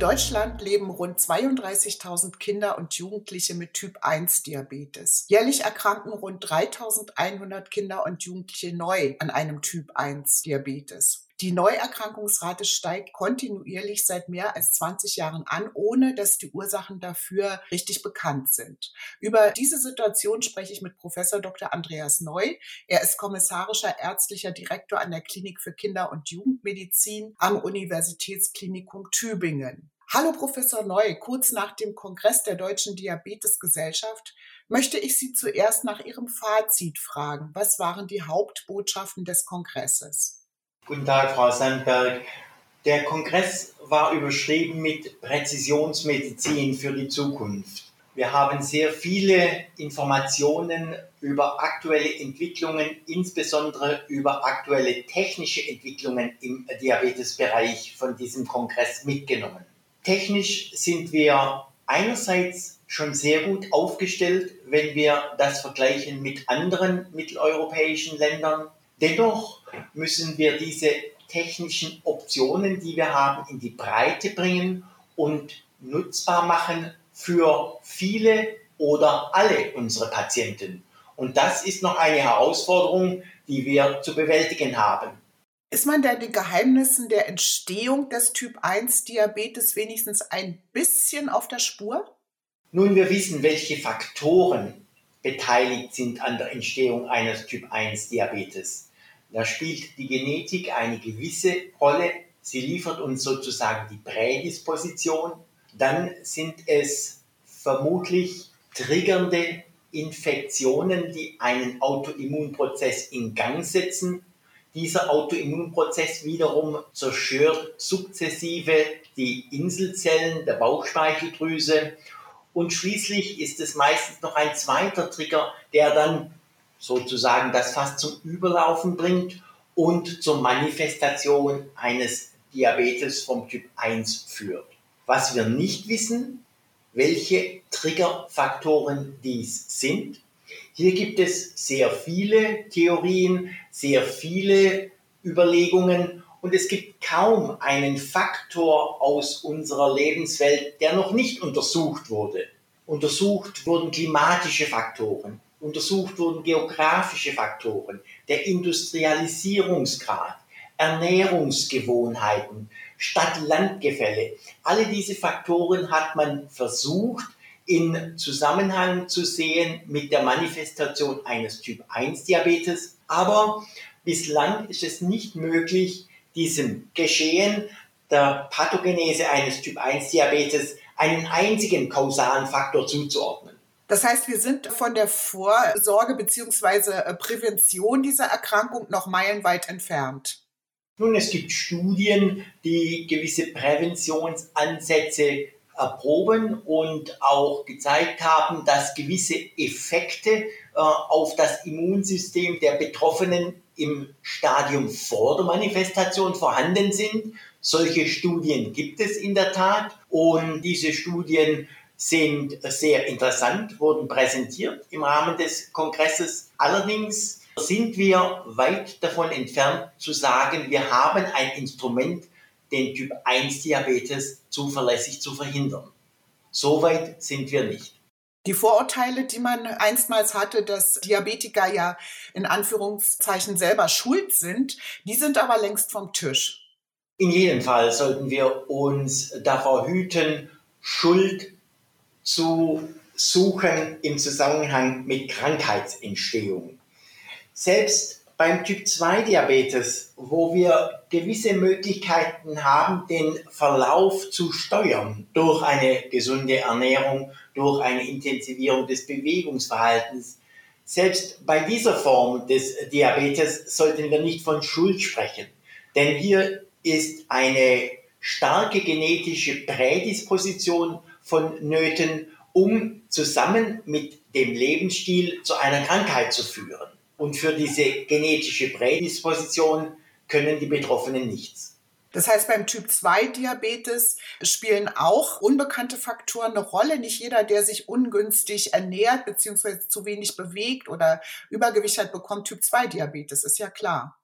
Deutschland leben rund 32.000 Kinder und Jugendliche mit Typ-1-Diabetes. Jährlich erkranken rund 3.100 Kinder und Jugendliche neu an einem Typ-1-Diabetes. Die Neuerkrankungsrate steigt kontinuierlich seit mehr als 20 Jahren an, ohne dass die Ursachen dafür richtig bekannt sind. Über diese Situation spreche ich mit Professor Dr. Andreas Neu. Er ist kommissarischer ärztlicher Direktor an der Klinik für Kinder- und Jugendmedizin am Universitätsklinikum Tübingen. Hallo Professor Neu, kurz nach dem Kongress der Deutschen Diabetesgesellschaft möchte ich Sie zuerst nach Ihrem Fazit fragen. Was waren die Hauptbotschaften des Kongresses? Guten Tag, Frau Sandberg. Der Kongress war überschrieben mit Präzisionsmedizin für die Zukunft. Wir haben sehr viele Informationen über aktuelle Entwicklungen, insbesondere über aktuelle technische Entwicklungen im Diabetesbereich von diesem Kongress mitgenommen. Technisch sind wir einerseits schon sehr gut aufgestellt, wenn wir das vergleichen mit anderen mitteleuropäischen Ländern. Dennoch müssen wir diese technischen Optionen, die wir haben, in die Breite bringen und nutzbar machen für viele oder alle unsere Patienten. Und das ist noch eine Herausforderung, die wir zu bewältigen haben. Ist man da den Geheimnissen der Entstehung des Typ-1-Diabetes wenigstens ein bisschen auf der Spur? Nun, wir wissen, welche Faktoren beteiligt sind an der Entstehung eines Typ-1-Diabetes. Da spielt die Genetik eine gewisse Rolle. Sie liefert uns sozusagen die Prädisposition. Dann sind es vermutlich triggernde Infektionen, die einen Autoimmunprozess in Gang setzen. Dieser Autoimmunprozess wiederum zerstört sukzessive die Inselzellen der Bauchspeicheldrüse. Und schließlich ist es meistens noch ein zweiter Trigger, der dann sozusagen das fast zum Überlaufen bringt und zur Manifestation eines Diabetes vom Typ 1 führt. Was wir nicht wissen, welche Triggerfaktoren dies sind. Hier gibt es sehr viele Theorien, sehr viele Überlegungen und es gibt kaum einen Faktor aus unserer Lebenswelt, der noch nicht untersucht wurde. Untersucht wurden klimatische Faktoren, Untersucht wurden geografische Faktoren, der Industrialisierungsgrad, Ernährungsgewohnheiten, Stadt-Land-Gefälle. Alle diese Faktoren hat man versucht in Zusammenhang zu sehen mit der Manifestation eines Typ-1-Diabetes. Aber bislang ist es nicht möglich, diesem Geschehen der Pathogenese eines Typ-1-Diabetes einen einzigen kausalen Faktor zuzuordnen. Das heißt, wir sind von der Vorsorge bzw. Äh, Prävention dieser Erkrankung noch meilenweit entfernt. Nun, es gibt Studien, die gewisse Präventionsansätze erproben und auch gezeigt haben, dass gewisse Effekte äh, auf das Immunsystem der Betroffenen im Stadium vor der Manifestation vorhanden sind. Solche Studien gibt es in der Tat und diese Studien sind sehr interessant, wurden präsentiert im Rahmen des Kongresses. Allerdings sind wir weit davon entfernt zu sagen, wir haben ein Instrument, den Typ 1 Diabetes zuverlässig zu verhindern. Soweit sind wir nicht. Die Vorurteile, die man einstmals hatte, dass Diabetiker ja in Anführungszeichen selber schuld sind, die sind aber längst vom Tisch. In jedem Fall sollten wir uns davor hüten, Schuld zu suchen im Zusammenhang mit Krankheitsentstehung. Selbst beim Typ 2 Diabetes, wo wir gewisse Möglichkeiten haben, den Verlauf zu steuern durch eine gesunde Ernährung, durch eine Intensivierung des Bewegungsverhaltens, selbst bei dieser Form des Diabetes sollten wir nicht von Schuld sprechen, denn hier ist eine starke genetische Prädisposition vonnöten, um zusammen mit dem Lebensstil zu einer Krankheit zu führen. Und für diese genetische Prädisposition können die Betroffenen nichts. Das heißt, beim Typ 2 Diabetes spielen auch unbekannte Faktoren eine Rolle. Nicht jeder, der sich ungünstig ernährt bzw. zu wenig bewegt oder Übergewicht hat, bekommt Typ 2 Diabetes, ist ja klar.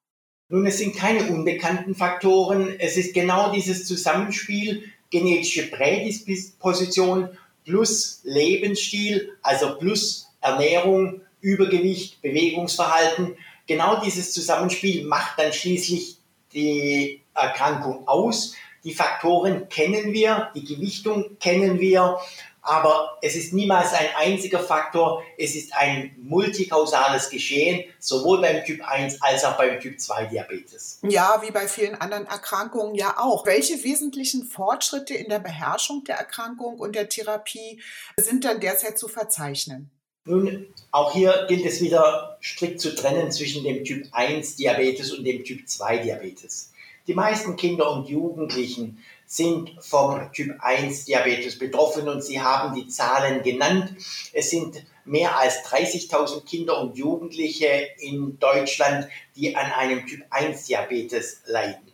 Nun, es sind keine unbekannten Faktoren. Es ist genau dieses Zusammenspiel genetische Prädisposition plus Lebensstil, also plus Ernährung, Übergewicht, Bewegungsverhalten. Genau dieses Zusammenspiel macht dann schließlich die Erkrankung aus. Die Faktoren kennen wir, die Gewichtung kennen wir, aber es ist niemals ein einziger Faktor, es ist ein multikausales Geschehen, sowohl beim Typ 1 als auch beim Typ 2 Diabetes. Ja, wie bei vielen anderen Erkrankungen ja auch. Welche wesentlichen Fortschritte in der Beherrschung der Erkrankung und der Therapie sind dann derzeit zu verzeichnen? Nun, auch hier gilt es wieder strikt zu trennen zwischen dem Typ 1 Diabetes und dem Typ 2 Diabetes. Die meisten Kinder und Jugendlichen sind vom Typ 1 Diabetes betroffen und Sie haben die Zahlen genannt. Es sind mehr als 30.000 Kinder und Jugendliche in Deutschland, die an einem Typ 1 Diabetes leiden.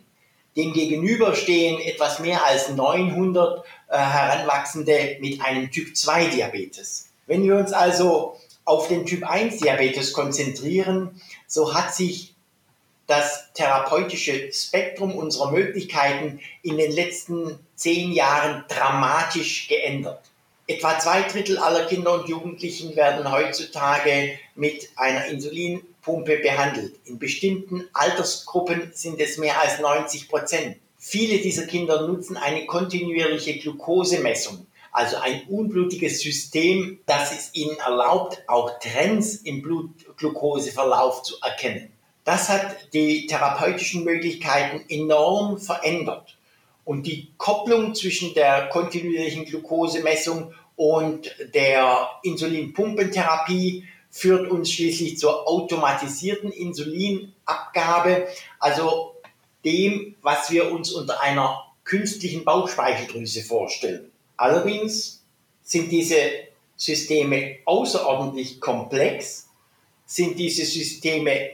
Demgegenüber stehen etwas mehr als 900 äh, Heranwachsende mit einem Typ 2 Diabetes. Wenn wir uns also auf den Typ 1 Diabetes konzentrieren, so hat sich das therapeutische Spektrum unserer Möglichkeiten in den letzten zehn Jahren dramatisch geändert. Etwa zwei Drittel aller Kinder und Jugendlichen werden heutzutage mit einer Insulinpumpe behandelt. In bestimmten Altersgruppen sind es mehr als 90 Prozent. Viele dieser Kinder nutzen eine kontinuierliche Glukosemessung also ein unblutiges System, das es ihnen erlaubt, auch Trends im Blutglukoseverlauf zu erkennen. Das hat die therapeutischen Möglichkeiten enorm verändert. Und die Kopplung zwischen der kontinuierlichen Glukosemessung und der Insulinpumpentherapie führt uns schließlich zur automatisierten Insulinabgabe, also dem, was wir uns unter einer künstlichen Bauchspeicheldrüse vorstellen. Allerdings sind diese Systeme außerordentlich komplex, sind diese Systeme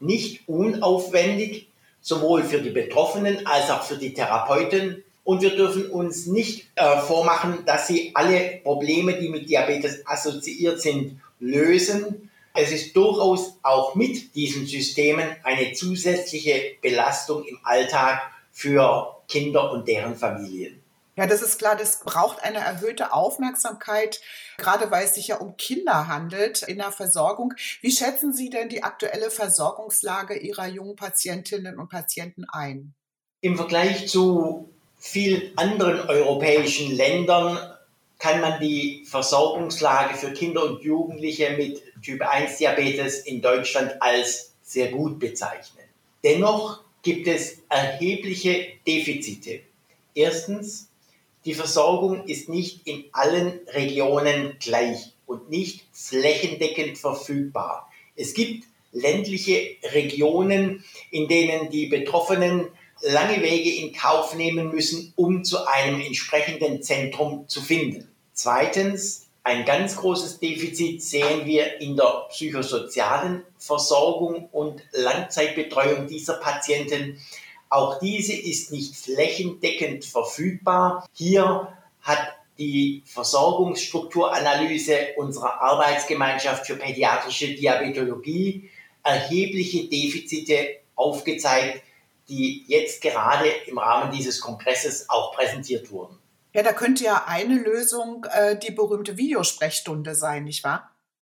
nicht unaufwendig, sowohl für die Betroffenen als auch für die Therapeuten. Und wir dürfen uns nicht äh, vormachen, dass sie alle Probleme, die mit Diabetes assoziiert sind, lösen. Es ist durchaus auch mit diesen Systemen eine zusätzliche Belastung im Alltag für Kinder und deren Familien. Ja, das ist klar, das braucht eine erhöhte Aufmerksamkeit, gerade weil es sich ja um Kinder handelt in der Versorgung. Wie schätzen Sie denn die aktuelle Versorgungslage Ihrer jungen Patientinnen und Patienten ein? Im Vergleich zu vielen anderen europäischen Ländern kann man die Versorgungslage für Kinder und Jugendliche mit Typ 1 Diabetes in Deutschland als sehr gut bezeichnen. Dennoch gibt es erhebliche Defizite. Erstens die Versorgung ist nicht in allen Regionen gleich und nicht flächendeckend verfügbar. Es gibt ländliche Regionen, in denen die Betroffenen lange Wege in Kauf nehmen müssen, um zu einem entsprechenden Zentrum zu finden. Zweitens, ein ganz großes Defizit sehen wir in der psychosozialen Versorgung und Langzeitbetreuung dieser Patienten. Auch diese ist nicht flächendeckend verfügbar. Hier hat die Versorgungsstrukturanalyse unserer Arbeitsgemeinschaft für pädiatrische Diabetologie erhebliche Defizite aufgezeigt, die jetzt gerade im Rahmen dieses Kongresses auch präsentiert wurden. Ja, da könnte ja eine Lösung äh, die berühmte Videosprechstunde sein, nicht wahr?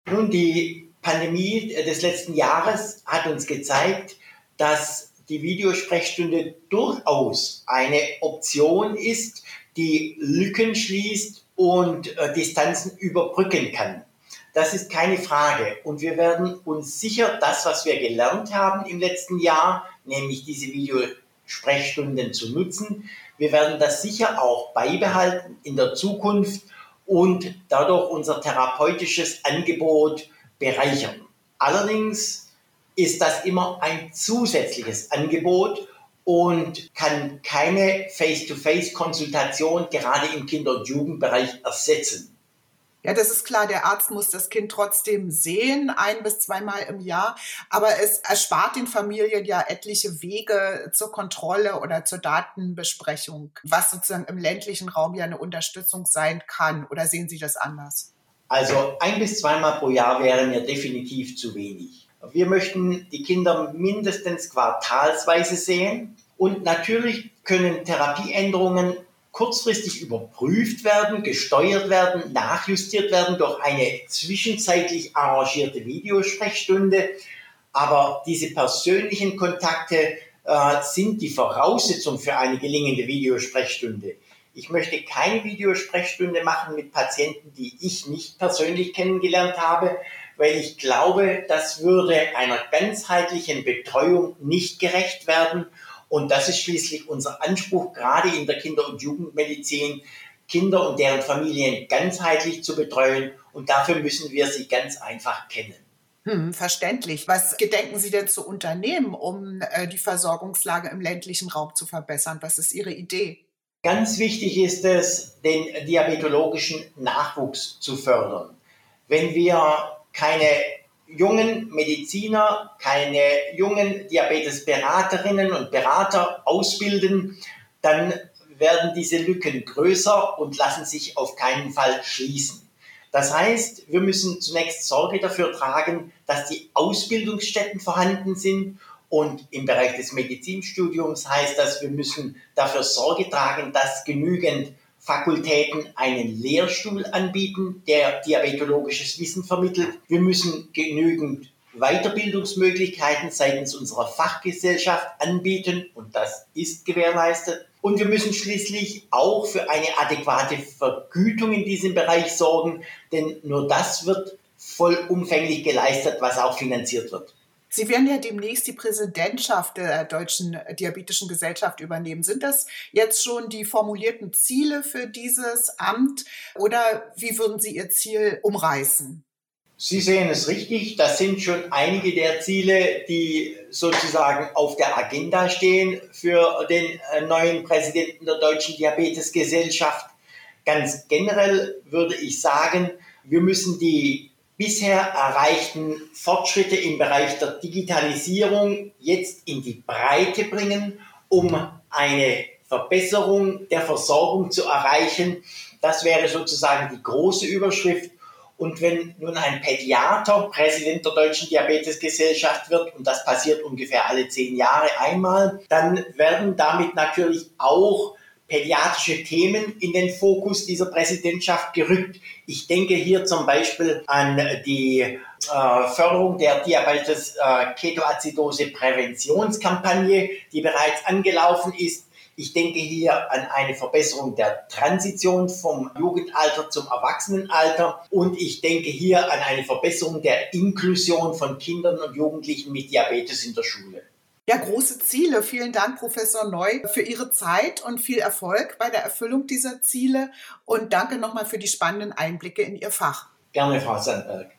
Nun, die Pandemie des letzten Jahres hat uns gezeigt, dass die Videosprechstunde durchaus eine Option ist, die Lücken schließt und äh, Distanzen überbrücken kann. Das ist keine Frage. Und wir werden uns sicher das, was wir gelernt haben im letzten Jahr, nämlich diese Videosprechstunden zu nutzen, wir werden das sicher auch beibehalten in der Zukunft und dadurch unser therapeutisches Angebot bereichern. Allerdings ist das immer ein zusätzliches Angebot und kann keine Face-to-Face-Konsultation gerade im Kinder- und Jugendbereich ersetzen. Ja, das ist klar, der Arzt muss das Kind trotzdem sehen, ein bis zweimal im Jahr, aber es erspart den Familien ja etliche Wege zur Kontrolle oder zur Datenbesprechung, was sozusagen im ländlichen Raum ja eine Unterstützung sein kann. Oder sehen Sie das anders? Also ein bis zweimal pro Jahr wäre mir definitiv zu wenig. Wir möchten die Kinder mindestens quartalsweise sehen und natürlich können Therapieänderungen kurzfristig überprüft werden, gesteuert werden, nachjustiert werden durch eine zwischenzeitlich arrangierte Videosprechstunde. Aber diese persönlichen Kontakte äh, sind die Voraussetzung für eine gelingende Videosprechstunde. Ich möchte keine Videosprechstunde machen mit Patienten, die ich nicht persönlich kennengelernt habe, weil ich glaube, das würde einer ganzheitlichen Betreuung nicht gerecht werden. Und das ist schließlich unser Anspruch, gerade in der Kinder- und Jugendmedizin, Kinder und deren Familien ganzheitlich zu betreuen. Und dafür müssen wir sie ganz einfach kennen. Hm, verständlich. Was gedenken Sie denn zu unternehmen, um äh, die Versorgungslage im ländlichen Raum zu verbessern? Was ist Ihre Idee? Ganz wichtig ist es, den diabetologischen Nachwuchs zu fördern. Wenn wir keine jungen Mediziner, keine jungen Diabetesberaterinnen und Berater ausbilden, dann werden diese Lücken größer und lassen sich auf keinen Fall schließen. Das heißt, wir müssen zunächst Sorge dafür tragen, dass die Ausbildungsstätten vorhanden sind und im Bereich des Medizinstudiums heißt das, wir müssen dafür Sorge tragen, dass genügend Fakultäten einen Lehrstuhl anbieten, der diabetologisches Wissen vermittelt. Wir müssen genügend Weiterbildungsmöglichkeiten seitens unserer Fachgesellschaft anbieten und das ist gewährleistet. Und wir müssen schließlich auch für eine adäquate Vergütung in diesem Bereich sorgen, denn nur das wird vollumfänglich geleistet, was auch finanziert wird. Sie werden ja demnächst die Präsidentschaft der Deutschen Diabetischen Gesellschaft übernehmen. Sind das jetzt schon die formulierten Ziele für dieses Amt oder wie würden Sie Ihr Ziel umreißen? Sie sehen es richtig, das sind schon einige der Ziele, die sozusagen auf der Agenda stehen für den äh, neuen Präsidenten der Deutschen Diabetesgesellschaft. Ganz generell würde ich sagen, wir müssen die bisher erreichten Fortschritte im Bereich der Digitalisierung jetzt in die Breite bringen, um eine Verbesserung der Versorgung zu erreichen. Das wäre sozusagen die große Überschrift. Und wenn nun ein Pädiater Präsident der Deutschen Diabetesgesellschaft wird, und das passiert ungefähr alle zehn Jahre einmal, dann werden damit natürlich auch pädiatrische Themen in den Fokus dieser Präsidentschaft gerückt. Ich denke hier zum Beispiel an die äh, Förderung der Diabetes äh, Ketoazidose Präventionskampagne, die bereits angelaufen ist. Ich denke hier an eine Verbesserung der Transition vom Jugendalter zum Erwachsenenalter und ich denke hier an eine Verbesserung der Inklusion von Kindern und Jugendlichen mit Diabetes in der Schule. Ja, große Ziele. Vielen Dank, Professor Neu, für Ihre Zeit und viel Erfolg bei der Erfüllung dieser Ziele. Und danke nochmal für die spannenden Einblicke in Ihr Fach. Gerne, Frau Sandberg.